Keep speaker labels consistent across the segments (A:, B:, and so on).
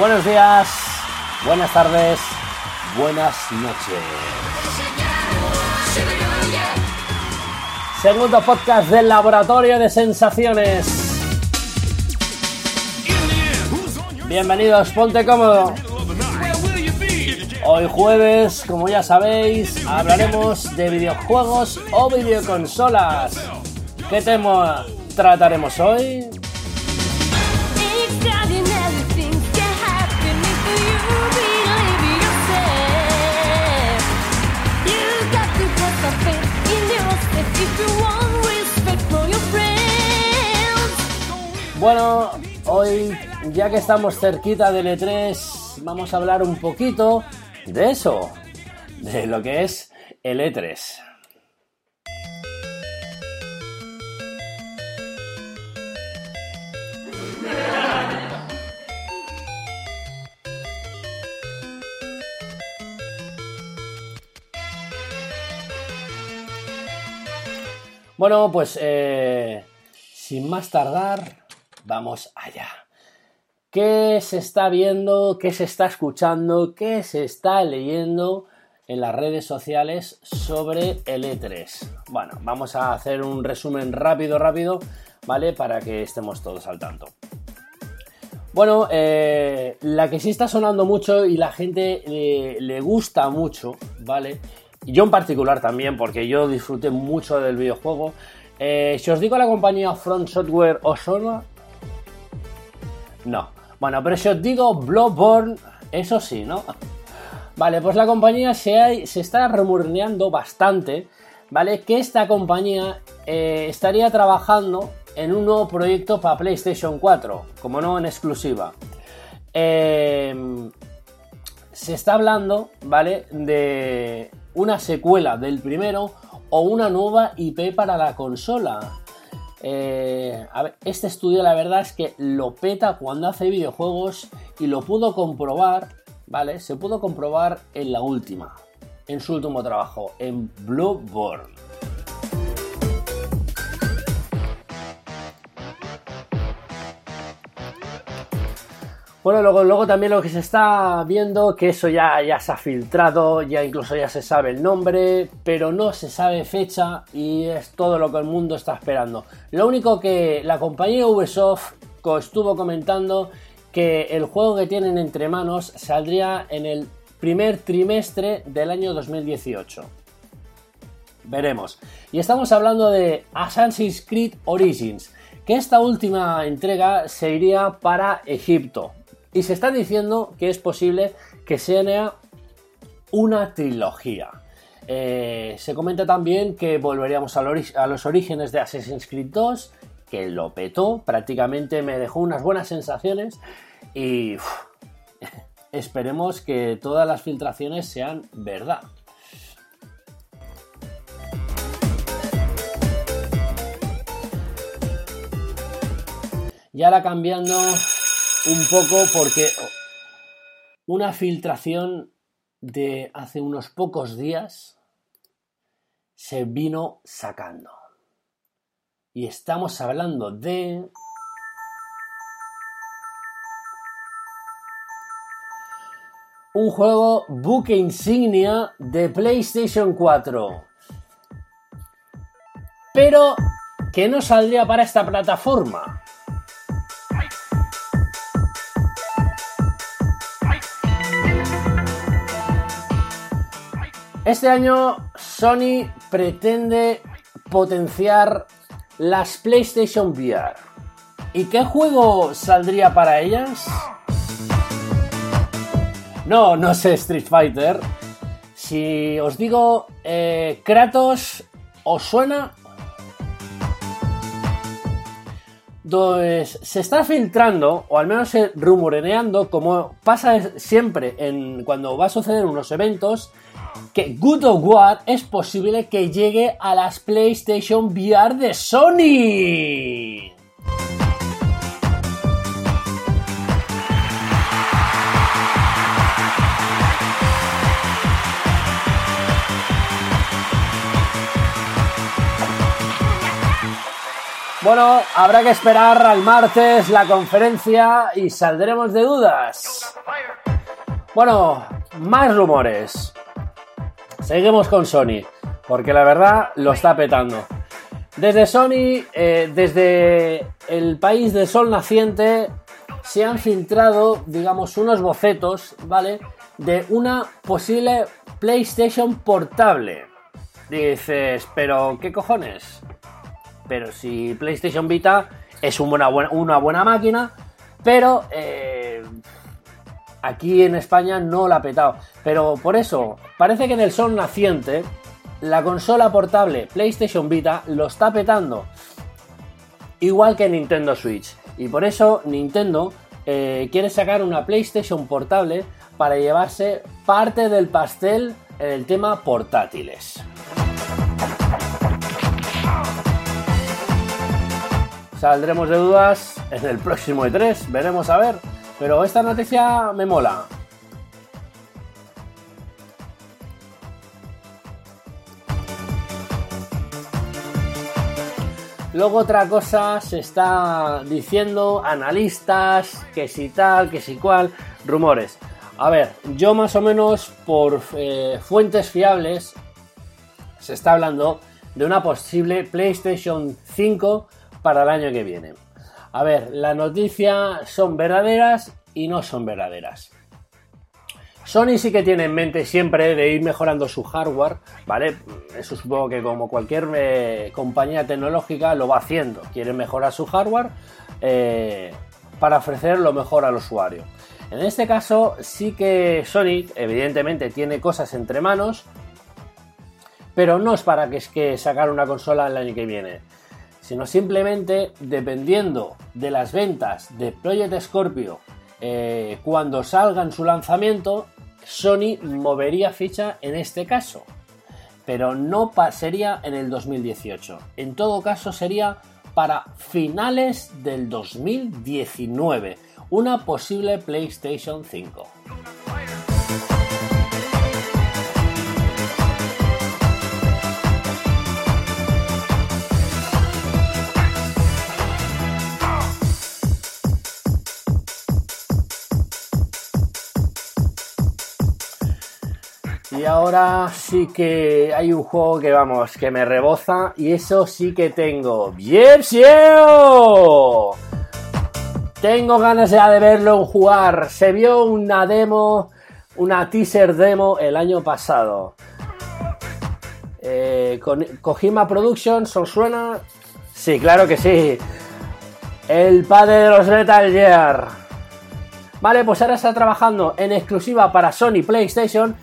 A: Buenos días, buenas tardes, buenas noches. Segundo podcast del Laboratorio de Sensaciones. Bienvenidos, ponte cómodo. Hoy jueves, como ya sabéis, hablaremos de videojuegos o videoconsolas. ¿Qué tema trataremos hoy? Bueno, hoy ya que estamos cerquita del E3, vamos a hablar un poquito de eso, de lo que es el E3. Bueno, pues eh, sin más tardar, vamos allá. ¿Qué se está viendo? ¿Qué se está escuchando? ¿Qué se está leyendo en las redes sociales sobre el E3? Bueno, vamos a hacer un resumen rápido, rápido, ¿vale? Para que estemos todos al tanto. Bueno, eh, la que sí está sonando mucho y la gente le gusta mucho, ¿vale? yo en particular también, porque yo disfruté mucho del videojuego. Eh, si os digo la compañía Front Software, ¿os suena? No. Bueno, pero si os digo Bloodborne, eso sí, ¿no? Vale, pues la compañía se, está remurneando bastante, ¿vale? Que esta compañía eh, estaría trabajando en un nuevo proyecto para PlayStation 4, como no en exclusiva. Eh, se está hablando, ¿vale? De una secuela del primero o una nueva IP para la consola. Eh, este estudio la verdad es que lo peta cuando hace videojuegos y lo pudo comprobar, ¿vale? Se pudo comprobar en la última, en su último trabajo, en Bloodborne. Bueno, luego, también lo que se está viendo, que eso ya, ya se ha filtrado, ya incluso ya se sabe el nombre, pero no se sabe fecha y es todo lo que el mundo está esperando. Lo único que la compañía Ubisoft estuvo comentando que el juego que tienen entre manos saldría en el primer trimestre del año 2018. Veremos. Y estamos hablando de Assassin's Creed Origins, que esta última entrega se iría para Egipto, y se está diciendo que es posible que sea una trilogía. Eh, se comenta también que volveríamos a, los orígenes de Assassin's Creed 2, que lo petó, prácticamente me dejó unas buenas sensaciones y esperemos que todas las filtraciones sean verdad. Y ahora cambiando un poco porque una filtración de hace unos pocos días se vino sacando. Y estamos hablando de... Un juego buque insignia de PlayStation 4. Pero que no saldría para esta plataforma. Este año Sony pretende potenciar las PlayStation VR. ¿Y qué juego saldría para ellas? No, no sé Street Fighter. Si os digo eh, Kratos, ¿os suena? Pues se está filtrando, o al menos rumoreando, como pasa siempre cuando va a suceder unos eventos, que Good of War es posible que llegue a las PlayStation VR de Sony. Bueno, habrá que esperar al martes la conferencia y saldremos de dudas. Bueno, más rumores. Seguimos con Sony, porque la verdad lo está petando. Desde Sony, eh, desde el país del sol naciente, se han filtrado, digamos, unos bocetos, ¿vale? De una posible PlayStation portable. Dices, pero ¿qué cojones? Pero si PlayStation Vita es una buena, máquina, pero eh, aquí en España no la ha petado. Pero por eso, parece que en el sol naciente, la consola portable PlayStation Vita lo está petando. Igual que Nintendo Switch. Y por eso Nintendo eh, quiere sacar una PlayStation portable para llevarse parte del pastel en el tema portátiles. Saldremos de dudas en el próximo E3, veremos a ver. Pero esta noticia me mola. Luego otra cosa se está diciendo, analistas, que si tal, que si cual, rumores. A ver, yo más o menos por eh, fuentes fiables se está hablando de una posible PlayStation 5 para el año que viene. A ver, las noticias son verdaderas y no son verdaderas. Sony sí que tiene en mente siempre de ir mejorando su hardware, ¿vale? Eso supongo que como cualquier eh, compañía tecnológica lo va haciendo. Quiere mejorar su hardware eh, para ofrecer lo mejor al usuario. En este caso sí que Sony evidentemente tiene cosas entre manos, pero no es para que, es que sacar una consola el año que viene, sino simplemente dependiendo de las ventas de Project Scorpio eh, cuando salga en su lanzamiento, Sony movería ficha en este caso, pero no sería en el 2018. En todo caso sería para finales del 2019, una posible PlayStation 5. Y ahora sí que hay un juego que vamos, que me reboza y eso sí que tengo. ¡Bien, Tengo ganas ya de verlo jugar. Se vio una demo, una teaser demo el año pasado. Eh, con Kojima Productions, ¿os suena? Sí, claro que sí. El padre de los Metal Gear. Vale, pues ahora está trabajando en exclusiva para Sony PlayStation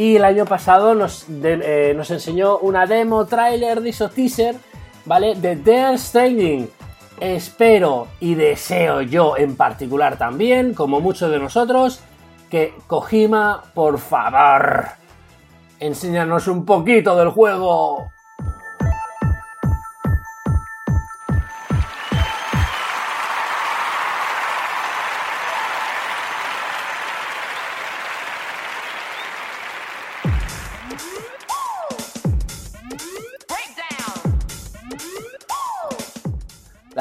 A: y el año pasado nos, eh, nos enseñó una demo, trailer, diso teaser, ¿vale? De Death Stranding. Espero y deseo yo en particular también, como muchos de nosotros, que Kojima, por favor, enséñanos un poquito del juego.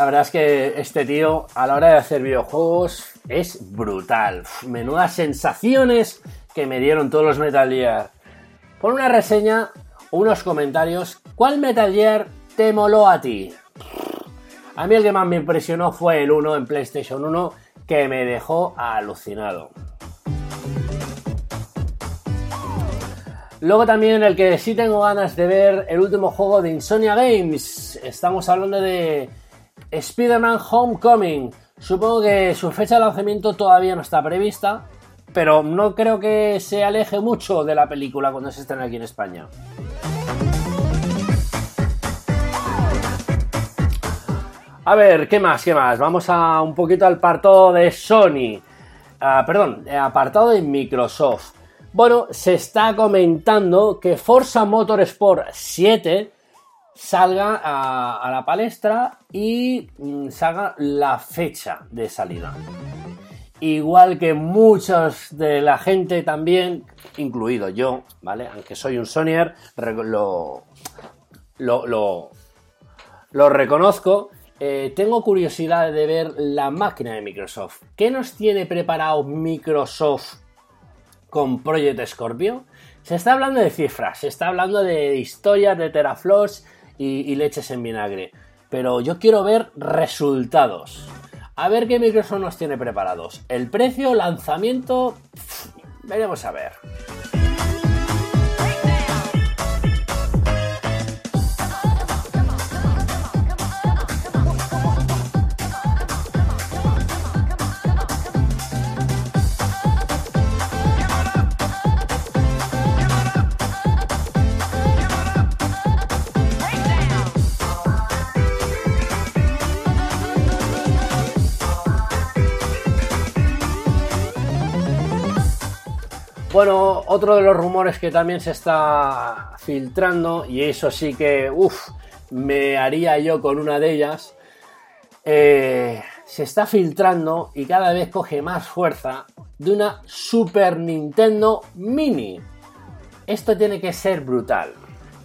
A: Verdad es que este tío a la hora de hacer videojuegos es brutal. Menudas sensaciones que me dieron todos los Metal Gear. Pon una reseña unos comentarios. ¿Cuál Metal Gear te moló a ti? A mí el que más me impresionó fue el 1 en PlayStation 1 que me dejó alucinado. Luego también el que sí tengo ganas de ver el último juego de Insomnia Games. Estamos hablando de Spider-Man Homecoming. Supongo que su fecha de lanzamiento todavía no está prevista, pero no creo que se aleje mucho de la película cuando se estrene aquí en España. A ver, ¿qué más? ¿Qué más? Vamos a un poquito al apartado de Sony. Ah, perdón, apartado de Microsoft. Bueno, se está comentando que Forza Motorsport 7 salga a, la palestra y mm, salga la fecha de salida. Igual que muchos de la gente también, incluido yo, ¿vale? Aunque soy un Sonyer, lo, lo, lo, reconozco eh, tengo curiosidad de ver la máquina de Microsoft. ¿Qué nos tiene preparado Microsoft con Project Scorpio? Se está hablando de cifras, se está hablando de historias, de teraflops y, leches en vinagre. Pero yo quiero ver resultados. A ver qué Microsoft nos tiene preparados. El precio, lanzamiento, veremos a ver. Bueno, otro de los rumores que también se está filtrando, y eso sí que, uff, me haría yo con una de ellas, eh, se está filtrando y cada vez coge más fuerza de una Super Nintendo Mini. Esto tiene que ser brutal,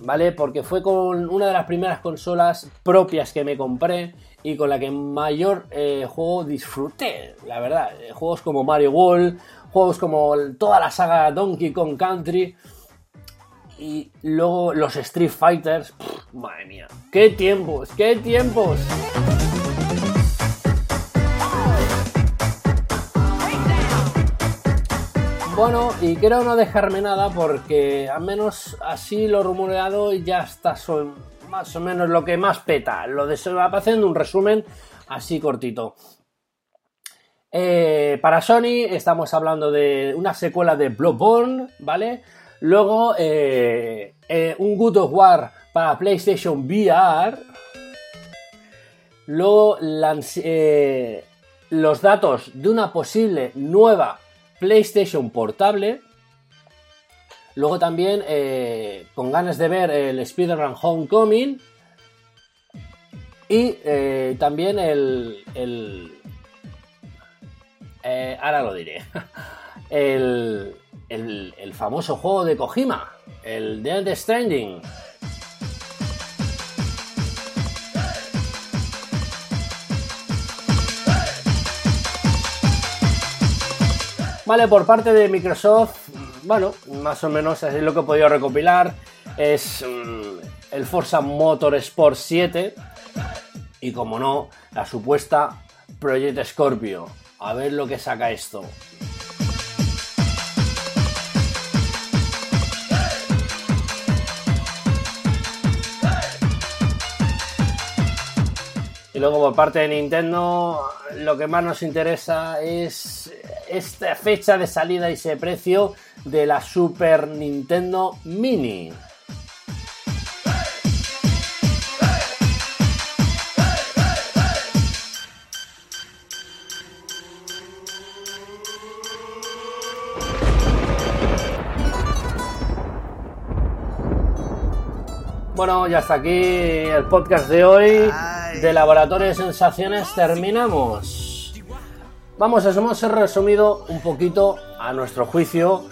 A: ¿vale? Porque fue con una de las primeras consolas propias que me compré y con la que mayor eh, juego disfruté, la verdad. Juegos como Mario World juegos como toda la saga Donkey Kong Country y luego los Street Fighters. madre mía, qué tiempos, qué tiempos. Bueno, y quiero no dejarme nada porque al menos así lo rumoreado ya está son más o menos lo que más peta. Lo de se va haciendo un resumen así cortito. Eh, para Sony estamos hablando de una secuela de Bloodborne, ¿vale? Luego eh, eh, un Good of War para PlayStation VR. Luego los datos de una posible nueva PlayStation portable. Luego también con ganas de ver el Spider-Man Homecoming. Y también el eh, ahora lo diré. El, famoso juego de Kojima, el Dead Stranding. Vale, por parte de Microsoft, bueno, más o menos así lo que he podido recopilar es mm, el Forza Motorsport 7 y como no, la supuesta Project Scorpio. A ver lo que saca esto. Y luego por parte de Nintendo, lo que más nos interesa es esta fecha de salida y ese precio de la Super Nintendo Mini. Bueno, ya hasta aquí el podcast de hoy de Laboratorio de Sensaciones. Terminamos. Vamos, hemos resumido un poquito, a nuestro juicio,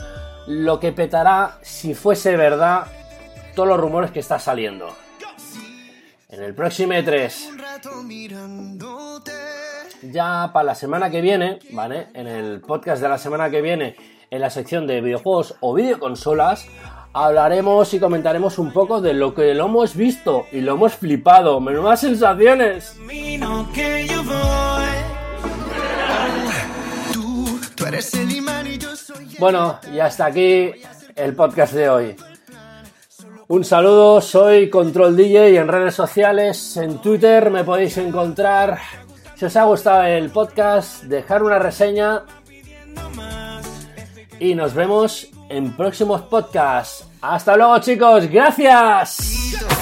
A: lo que petará si fuese verdad todos los rumores que está saliendo. En el próximo E3. Ya para la semana que viene, ¿vale? En el podcast de la semana que viene, en la sección de videojuegos o videoconsolas, hablaremos y comentaremos un poco de lo que lo hemos visto y lo hemos flipado. Menudas sensaciones. Bueno, y hasta aquí el podcast de hoy. Un saludo, soy Control DJ y en redes sociales, en Twitter me podéis encontrar. Si os ha gustado el podcast, dejar una reseña y nos vemos en próximos podcasts. Hasta luego chicos, gracias.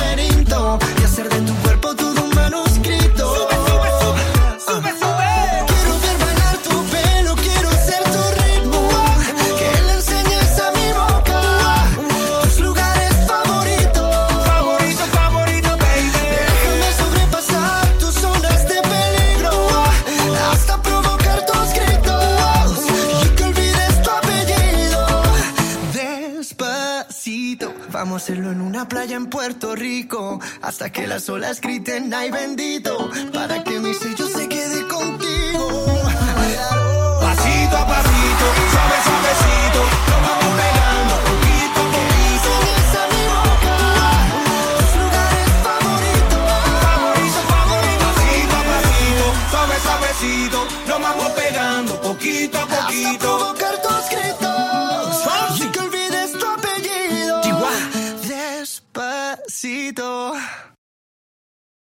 B: y hacer playa en Puerto Rico hasta que las olas griten ay bendito para que mi sello se quede contigo.
C: Pasito a pasito, suave. Nos vamos pegando a. Favorito, pasito a pasito. Suave, suavecito. Nos vamos pegando poquito a poquito.